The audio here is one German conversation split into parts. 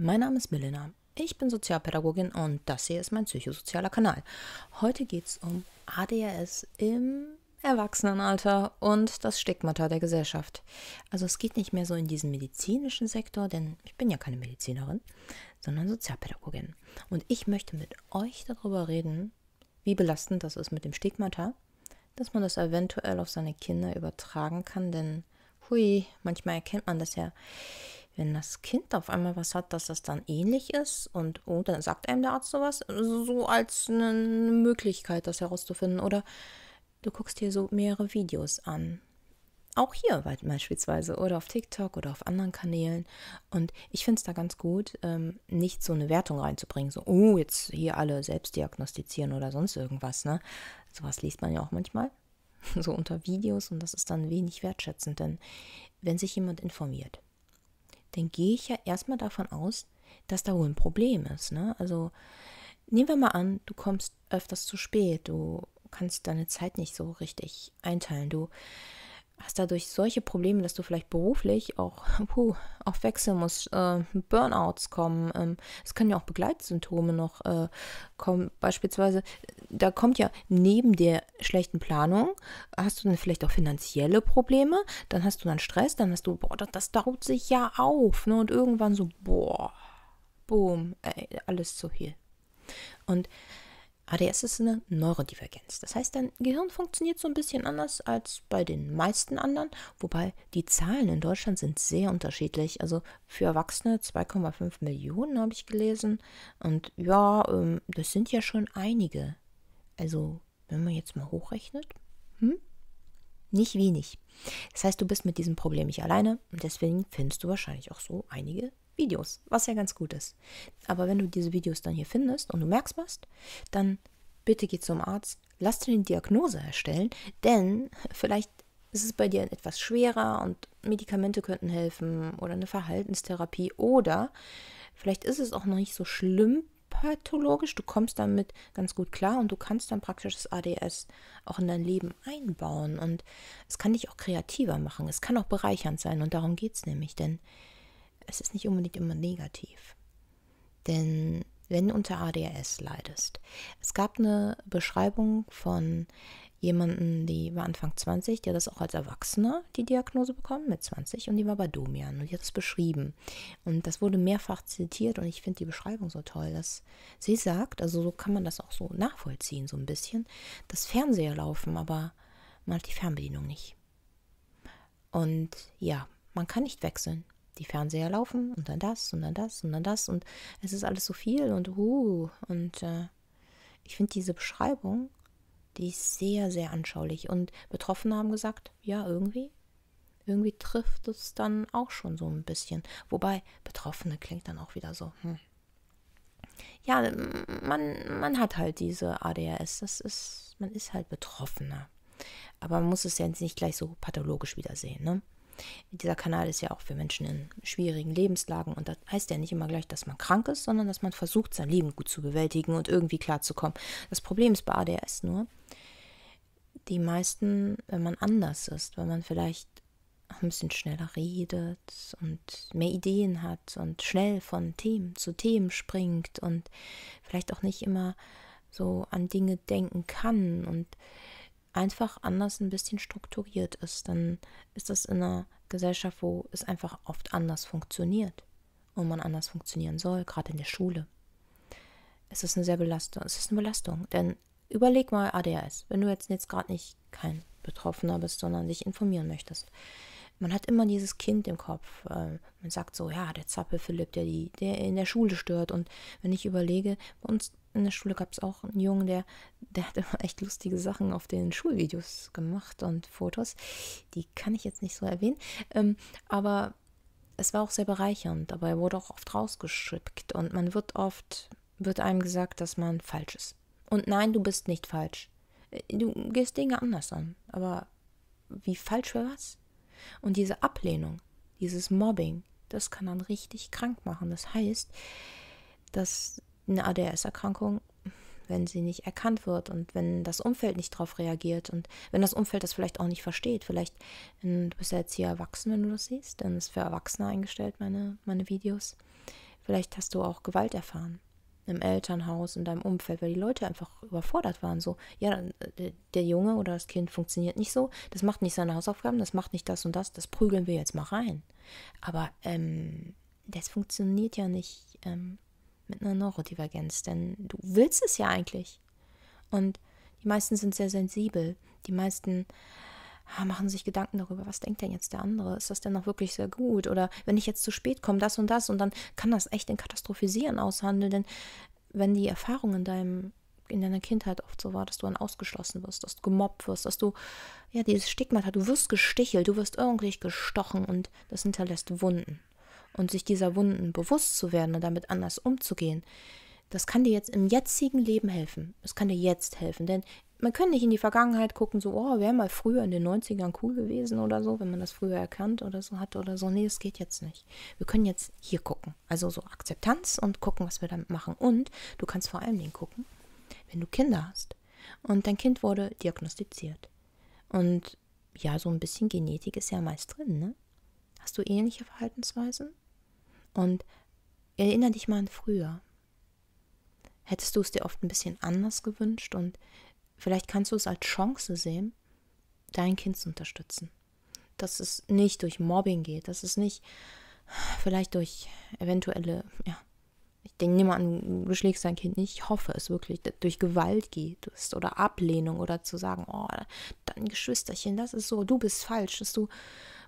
Mein Name ist Milena. Ich bin Sozialpädagogin und das hier ist mein psychosozialer Kanal. Heute geht es um ADHS im Erwachsenenalter und das Stigmata der Gesellschaft. Also es geht nicht mehr so in diesen medizinischen Sektor, denn ich bin ja keine Medizinerin, sondern Sozialpädagogin. Und ich möchte mit euch darüber reden, wie belastend das ist mit dem Stigmata, dass man das eventuell auf seine Kinder übertragen kann, denn hui, manchmal erkennt man das ja wenn das Kind auf einmal was hat, dass das dann ähnlich ist und oh, dann sagt einem der Arzt sowas, so als eine Möglichkeit, das herauszufinden. Oder du guckst dir so mehrere Videos an. Auch hier beispielsweise oder auf TikTok oder auf anderen Kanälen. Und ich finde es da ganz gut, ähm, nicht so eine Wertung reinzubringen, so, oh, jetzt hier alle selbst diagnostizieren oder sonst irgendwas. Ne? Sowas liest man ja auch manchmal, so unter Videos und das ist dann wenig wertschätzend, denn wenn sich jemand informiert, dann gehe ich ja erstmal davon aus, dass da wohl ein Problem ist. Ne? Also nehmen wir mal an, du kommst öfters zu spät, du kannst deine Zeit nicht so richtig einteilen, du hast dadurch solche Probleme, dass du vielleicht beruflich auch, puh, auch wechseln musst, äh, Burnouts kommen. Ähm, es können ja auch Begleitsymptome noch äh, kommen. Beispielsweise, da kommt ja neben der schlechten Planung, hast du dann vielleicht auch finanzielle Probleme, dann hast du dann Stress, dann hast du, boah, das, das dauert sich ja auf. Ne? Und irgendwann so, boah, boom, ey, alles zu viel. Und ADS ist eine Neurodivergenz. Das heißt, dein Gehirn funktioniert so ein bisschen anders als bei den meisten anderen, wobei die Zahlen in Deutschland sind sehr unterschiedlich. Also für Erwachsene 2,5 Millionen habe ich gelesen. Und ja, ähm, das sind ja schon einige. Also, wenn man jetzt mal hochrechnet, hm? nicht wenig. Das heißt, du bist mit diesem Problem nicht alleine und deswegen findest du wahrscheinlich auch so einige Videos, was ja ganz gut ist. Aber wenn du diese Videos dann hier findest und du merkst was, dann bitte geh zum Arzt, lass dir eine Diagnose erstellen, denn vielleicht ist es bei dir etwas schwerer und Medikamente könnten helfen oder eine Verhaltenstherapie oder vielleicht ist es auch noch nicht so schlimm pathologisch, du kommst damit ganz gut klar und du kannst dann praktisch das ADS auch in dein Leben einbauen. Und es kann dich auch kreativer machen, es kann auch bereichernd sein. Und darum geht es nämlich, denn es ist nicht unbedingt immer negativ. Denn wenn du unter ADHS leidest, es gab eine Beschreibung von jemanden, die war Anfang 20, der das auch als Erwachsener die Diagnose bekommen, mit 20, und die war bei Domian und die hat es beschrieben. Und das wurde mehrfach zitiert und ich finde die Beschreibung so toll, dass sie sagt, also so kann man das auch so nachvollziehen, so ein bisschen, dass Fernseher laufen, aber man hat die Fernbedienung nicht. Und ja, man kann nicht wechseln die Fernseher laufen und dann das und dann das und dann das und es ist alles so viel und uh, und äh, ich finde diese Beschreibung, die ist sehr, sehr anschaulich und Betroffene haben gesagt, ja, irgendwie, irgendwie trifft es dann auch schon so ein bisschen. Wobei Betroffene klingt dann auch wieder so, hm. Ja, man, man hat halt diese ADHS, das ist, man ist halt Betroffener. Aber man muss es ja nicht gleich so pathologisch wieder sehen, ne? Dieser Kanal ist ja auch für Menschen in schwierigen Lebenslagen und das heißt ja nicht immer gleich, dass man krank ist, sondern dass man versucht, sein Leben gut zu bewältigen und irgendwie klarzukommen. Das Problem ist bei ADS nur, die meisten, wenn man anders ist, wenn man vielleicht ein bisschen schneller redet und mehr Ideen hat und schnell von Themen zu Themen springt und vielleicht auch nicht immer so an Dinge denken kann und einfach anders ein bisschen strukturiert ist, dann ist das in einer Gesellschaft, wo es einfach oft anders funktioniert und man anders funktionieren soll, gerade in der Schule. Es ist eine sehr Belastung, es ist eine Belastung, denn überleg mal ADHS, wenn du jetzt, jetzt gerade nicht kein Betroffener bist, sondern dich informieren möchtest. Man hat immer dieses Kind im Kopf. Äh, man sagt so, ja, der Zappel Philipp, der, die, der in der Schule stört. Und wenn ich überlege, bei uns in der Schule gab es auch einen Jungen, der, der hat immer echt lustige Sachen auf den Schulvideos gemacht und Fotos. Die kann ich jetzt nicht so erwähnen. Ähm, aber es war auch sehr bereichernd, aber er wurde auch oft rausgeschickt und man wird oft, wird einem gesagt, dass man falsch ist. Und nein, du bist nicht falsch. Du gehst Dinge anders an. Aber wie falsch für was? Und diese Ablehnung, dieses Mobbing, das kann dann richtig krank machen. Das heißt, dass eine ADHS-Erkrankung, wenn sie nicht erkannt wird und wenn das Umfeld nicht darauf reagiert und wenn das Umfeld das vielleicht auch nicht versteht, vielleicht, du bist ja jetzt hier erwachsen, wenn du das siehst, dann ist für Erwachsene eingestellt, meine, meine Videos. Vielleicht hast du auch Gewalt erfahren im Elternhaus, in deinem Umfeld, weil die Leute einfach überfordert waren. So, ja, äh, der Junge oder das Kind funktioniert nicht so, das macht nicht seine Hausaufgaben, das macht nicht das und das, das prügeln wir jetzt mal rein. Aber ähm, das funktioniert ja nicht ähm, mit einer Neurodivergenz, denn du willst es ja eigentlich. Und die meisten sind sehr sensibel. Die meisten ah, machen sich Gedanken darüber, was denkt denn jetzt der andere? Ist das denn noch wirklich sehr gut? Oder wenn ich jetzt zu spät komme, das und das und dann kann das echt in Katastrophisieren aushandeln, denn wenn die Erfahrung in deinem in deiner Kindheit oft so war, dass du dann ausgeschlossen wirst, dass du gemobbt wirst, dass du ja dieses Stigma hast, du wirst gestichelt, du wirst irgendwie gestochen und das hinterlässt Wunden. Und sich dieser Wunden bewusst zu werden und damit anders umzugehen, das kann dir jetzt im jetzigen Leben helfen. Es kann dir jetzt helfen, denn man kann nicht in die Vergangenheit gucken, so, oh, wäre mal früher in den 90ern cool gewesen oder so, wenn man das früher erkannt oder so hatte oder so. Nee, das geht jetzt nicht. Wir können jetzt hier gucken. Also so Akzeptanz und gucken, was wir damit machen. Und du kannst vor allen Dingen gucken, wenn du Kinder hast und dein Kind wurde diagnostiziert. Und ja, so ein bisschen Genetik ist ja meist drin, ne? Hast du ähnliche Verhaltensweisen? Und erinnere dich mal an früher. Hättest du es dir oft ein bisschen anders gewünscht und vielleicht kannst du es als Chance sehen, dein Kind zu unterstützen. Dass es nicht durch Mobbing geht, dass es nicht vielleicht durch eventuelle, ja, ich denke, nimm an, du schlägst dein Kind nicht, ich hoffe es wirklich, durch Gewalt geht oder Ablehnung oder zu sagen, oh, dein Geschwisterchen, das ist so, du bist falsch, dass du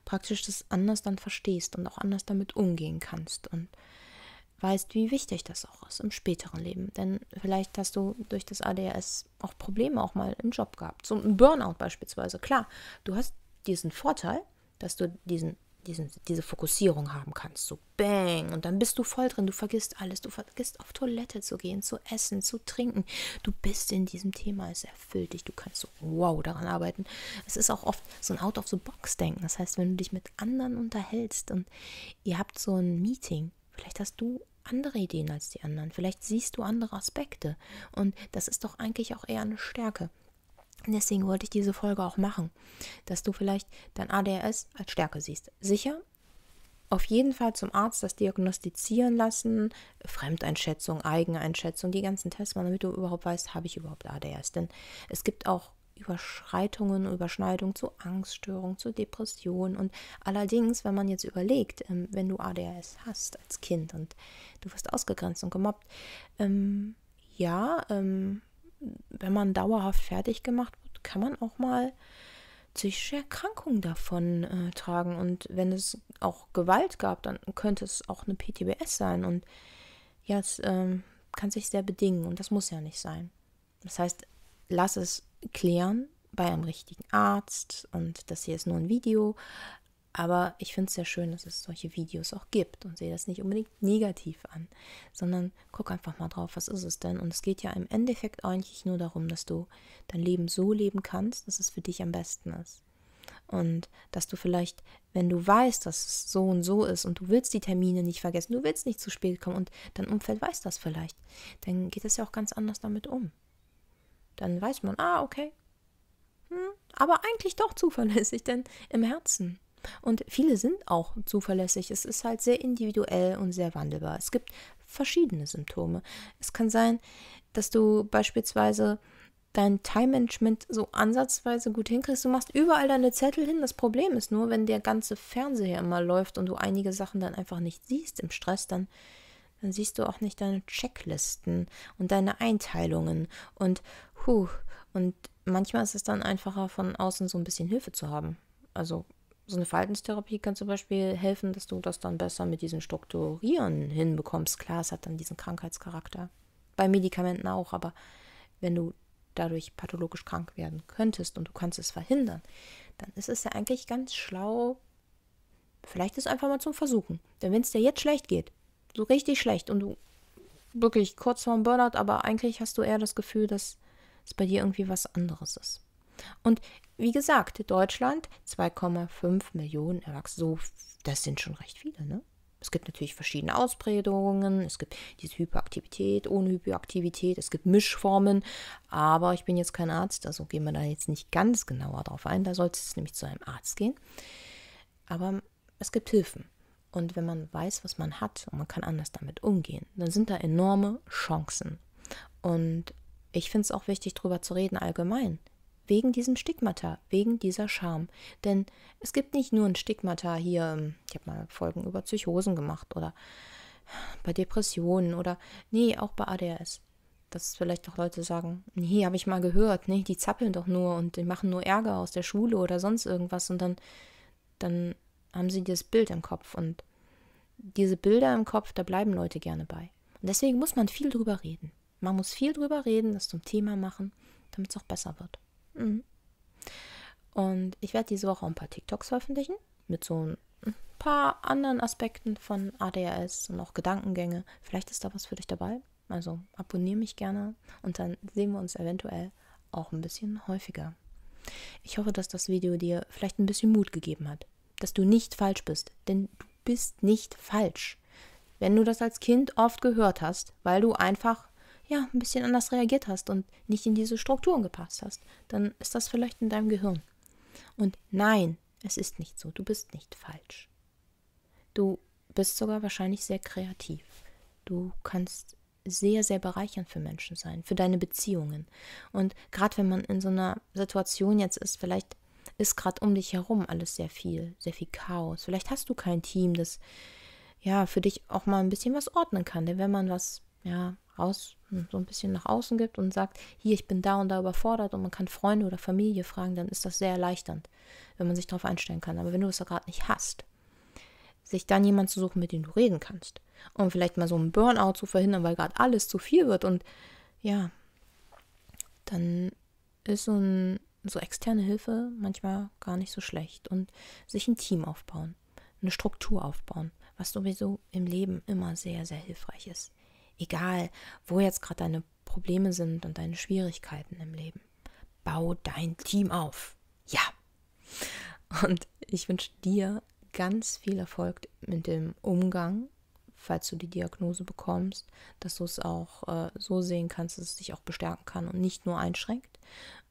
praktisch das anders dann verstehst und auch anders damit umgehen kannst. Und weißt, wie wichtig das auch ist im späteren Leben. Denn vielleicht hast du durch das ADHS auch Probleme auch mal im Job gehabt. So ein Burnout beispielsweise. Klar, du hast diesen Vorteil, dass du diesen, diesen, diese Fokussierung haben kannst. So bang. Und dann bist du voll drin. Du vergisst alles. Du vergisst auf Toilette zu gehen, zu essen, zu trinken. Du bist in diesem Thema. Es erfüllt dich. Du kannst so wow daran arbeiten. Es ist auch oft so ein Out-of-the-Box-Denken. Das heißt, wenn du dich mit anderen unterhältst und ihr habt so ein Meeting, vielleicht hast du andere Ideen als die anderen. Vielleicht siehst du andere Aspekte. Und das ist doch eigentlich auch eher eine Stärke. Deswegen wollte ich diese Folge auch machen, dass du vielleicht dein ADHS als Stärke siehst. Sicher, auf jeden Fall zum Arzt das diagnostizieren lassen, Fremdeinschätzung, Eigeneinschätzung, die ganzen Tests machen, damit du überhaupt weißt, habe ich überhaupt ADHS. Denn es gibt auch Überschreitungen, Überschneidungen zu Angststörungen, zu Depressionen. Und allerdings, wenn man jetzt überlegt, ähm, wenn du ADHS hast als Kind und du wirst ausgegrenzt und gemobbt, ähm, ja, ähm, wenn man dauerhaft fertig gemacht wird, kann man auch mal psychische Erkrankungen davon äh, tragen. Und wenn es auch Gewalt gab, dann könnte es auch eine PTBS sein. Und ja, es ähm, kann sich sehr bedingen und das muss ja nicht sein. Das heißt, lass es klären bei einem richtigen Arzt und das hier ist nur ein Video. Aber ich finde es sehr schön, dass es solche Videos auch gibt und sehe das nicht unbedingt negativ an, sondern guck einfach mal drauf, was ist es denn? Und es geht ja im Endeffekt eigentlich nur darum, dass du dein Leben so leben kannst, dass es für dich am besten ist. Und dass du vielleicht, wenn du weißt, dass es so und so ist und du willst die Termine nicht vergessen, du willst nicht zu spät kommen und dein Umfeld weiß das vielleicht, dann geht es ja auch ganz anders damit um dann weiß man, ah, okay. Hm, aber eigentlich doch zuverlässig, denn im Herzen. Und viele sind auch zuverlässig. Es ist halt sehr individuell und sehr wandelbar. Es gibt verschiedene Symptome. Es kann sein, dass du beispielsweise dein Time-Management so ansatzweise gut hinkriegst. Du machst überall deine Zettel hin. Das Problem ist nur, wenn der ganze Fernseher immer läuft und du einige Sachen dann einfach nicht siehst im Stress, dann dann siehst du auch nicht deine Checklisten und deine Einteilungen und huh, und manchmal ist es dann einfacher, von außen so ein bisschen Hilfe zu haben. Also so eine Verhaltenstherapie kann zum Beispiel helfen, dass du das dann besser mit diesen Strukturieren hinbekommst. Klar, es hat dann diesen Krankheitscharakter. Bei Medikamenten auch, aber wenn du dadurch pathologisch krank werden könntest und du kannst es verhindern, dann ist es ja eigentlich ganz schlau, vielleicht es einfach mal zum Versuchen. Denn wenn es dir jetzt schlecht geht, so richtig schlecht und du wirklich kurz vorm Burnout, aber eigentlich hast du eher das Gefühl, dass es bei dir irgendwie was anderes ist. Und wie gesagt, Deutschland 2,5 Millionen Erwachsene, so, das sind schon recht viele, ne? Es gibt natürlich verschiedene Ausprägungen, es gibt diese Hyperaktivität, ohne Hyperaktivität, es gibt Mischformen, aber ich bin jetzt kein Arzt, also gehen wir da jetzt nicht ganz genauer drauf ein, da sollte es nämlich zu einem Arzt gehen. Aber es gibt Hilfen. Und wenn man weiß, was man hat und man kann anders damit umgehen, dann sind da enorme Chancen. Und ich finde es auch wichtig, darüber zu reden allgemein. Wegen diesem Stigmata, wegen dieser Scham. Denn es gibt nicht nur ein Stigmata hier, ähm, ich habe mal Folgen über Psychosen gemacht oder bei Depressionen oder, nee, auch bei ADHS. Dass vielleicht auch Leute sagen, nee, habe ich mal gehört, nee, die zappeln doch nur und die machen nur Ärger aus der Schule oder sonst irgendwas und dann, dann haben sie dieses Bild im Kopf und diese Bilder im Kopf, da bleiben Leute gerne bei. Und deswegen muss man viel drüber reden. Man muss viel drüber reden, das zum Thema machen, damit es auch besser wird. Mhm. Und ich werde diese Woche auch ein paar TikToks veröffentlichen mit so ein paar anderen Aspekten von ADHS und auch Gedankengänge. Vielleicht ist da was für dich dabei. Also abonniere mich gerne und dann sehen wir uns eventuell auch ein bisschen häufiger. Ich hoffe, dass das Video dir vielleicht ein bisschen Mut gegeben hat, dass du nicht falsch bist, denn du bist nicht falsch. Wenn du das als Kind oft gehört hast, weil du einfach ja, ein bisschen anders reagiert hast und nicht in diese Strukturen gepasst hast, dann ist das vielleicht in deinem Gehirn. Und nein, es ist nicht so, du bist nicht falsch. Du bist sogar wahrscheinlich sehr kreativ. Du kannst sehr, sehr bereichernd für Menschen sein, für deine Beziehungen. Und gerade wenn man in so einer Situation jetzt ist, vielleicht ist gerade um dich herum alles sehr viel, sehr viel Chaos. Vielleicht hast du kein Team, das ja für dich auch mal ein bisschen was ordnen kann. Denn wenn man was ja raus so ein bisschen nach außen gibt und sagt, hier, ich bin da und da überfordert und man kann Freunde oder Familie fragen, dann ist das sehr erleichternd, wenn man sich darauf einstellen kann. Aber wenn du es gerade nicht hast, sich dann jemanden zu suchen, mit dem du reden kannst, um vielleicht mal so einen Burnout zu verhindern, weil gerade alles zu viel wird und ja, dann ist so, ein, so externe Hilfe manchmal gar nicht so schlecht und sich ein Team aufbauen, eine Struktur aufbauen, was sowieso im Leben immer sehr, sehr hilfreich ist. Egal, wo jetzt gerade deine Probleme sind und deine Schwierigkeiten im Leben. Bau dein Team auf. Ja. Und ich wünsche dir ganz viel Erfolg mit dem Umgang, falls du die Diagnose bekommst, dass du es auch äh, so sehen kannst, dass es dich auch bestärken kann und nicht nur einschränkt.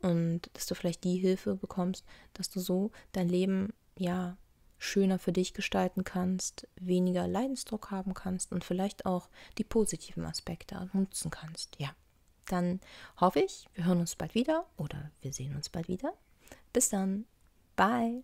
Und dass du vielleicht die Hilfe bekommst, dass du so dein Leben ja schöner für dich gestalten kannst, weniger Leidensdruck haben kannst und vielleicht auch die positiven Aspekte nutzen kannst. Ja, dann hoffe ich, wir hören uns bald wieder oder wir sehen uns bald wieder. Bis dann. Bye.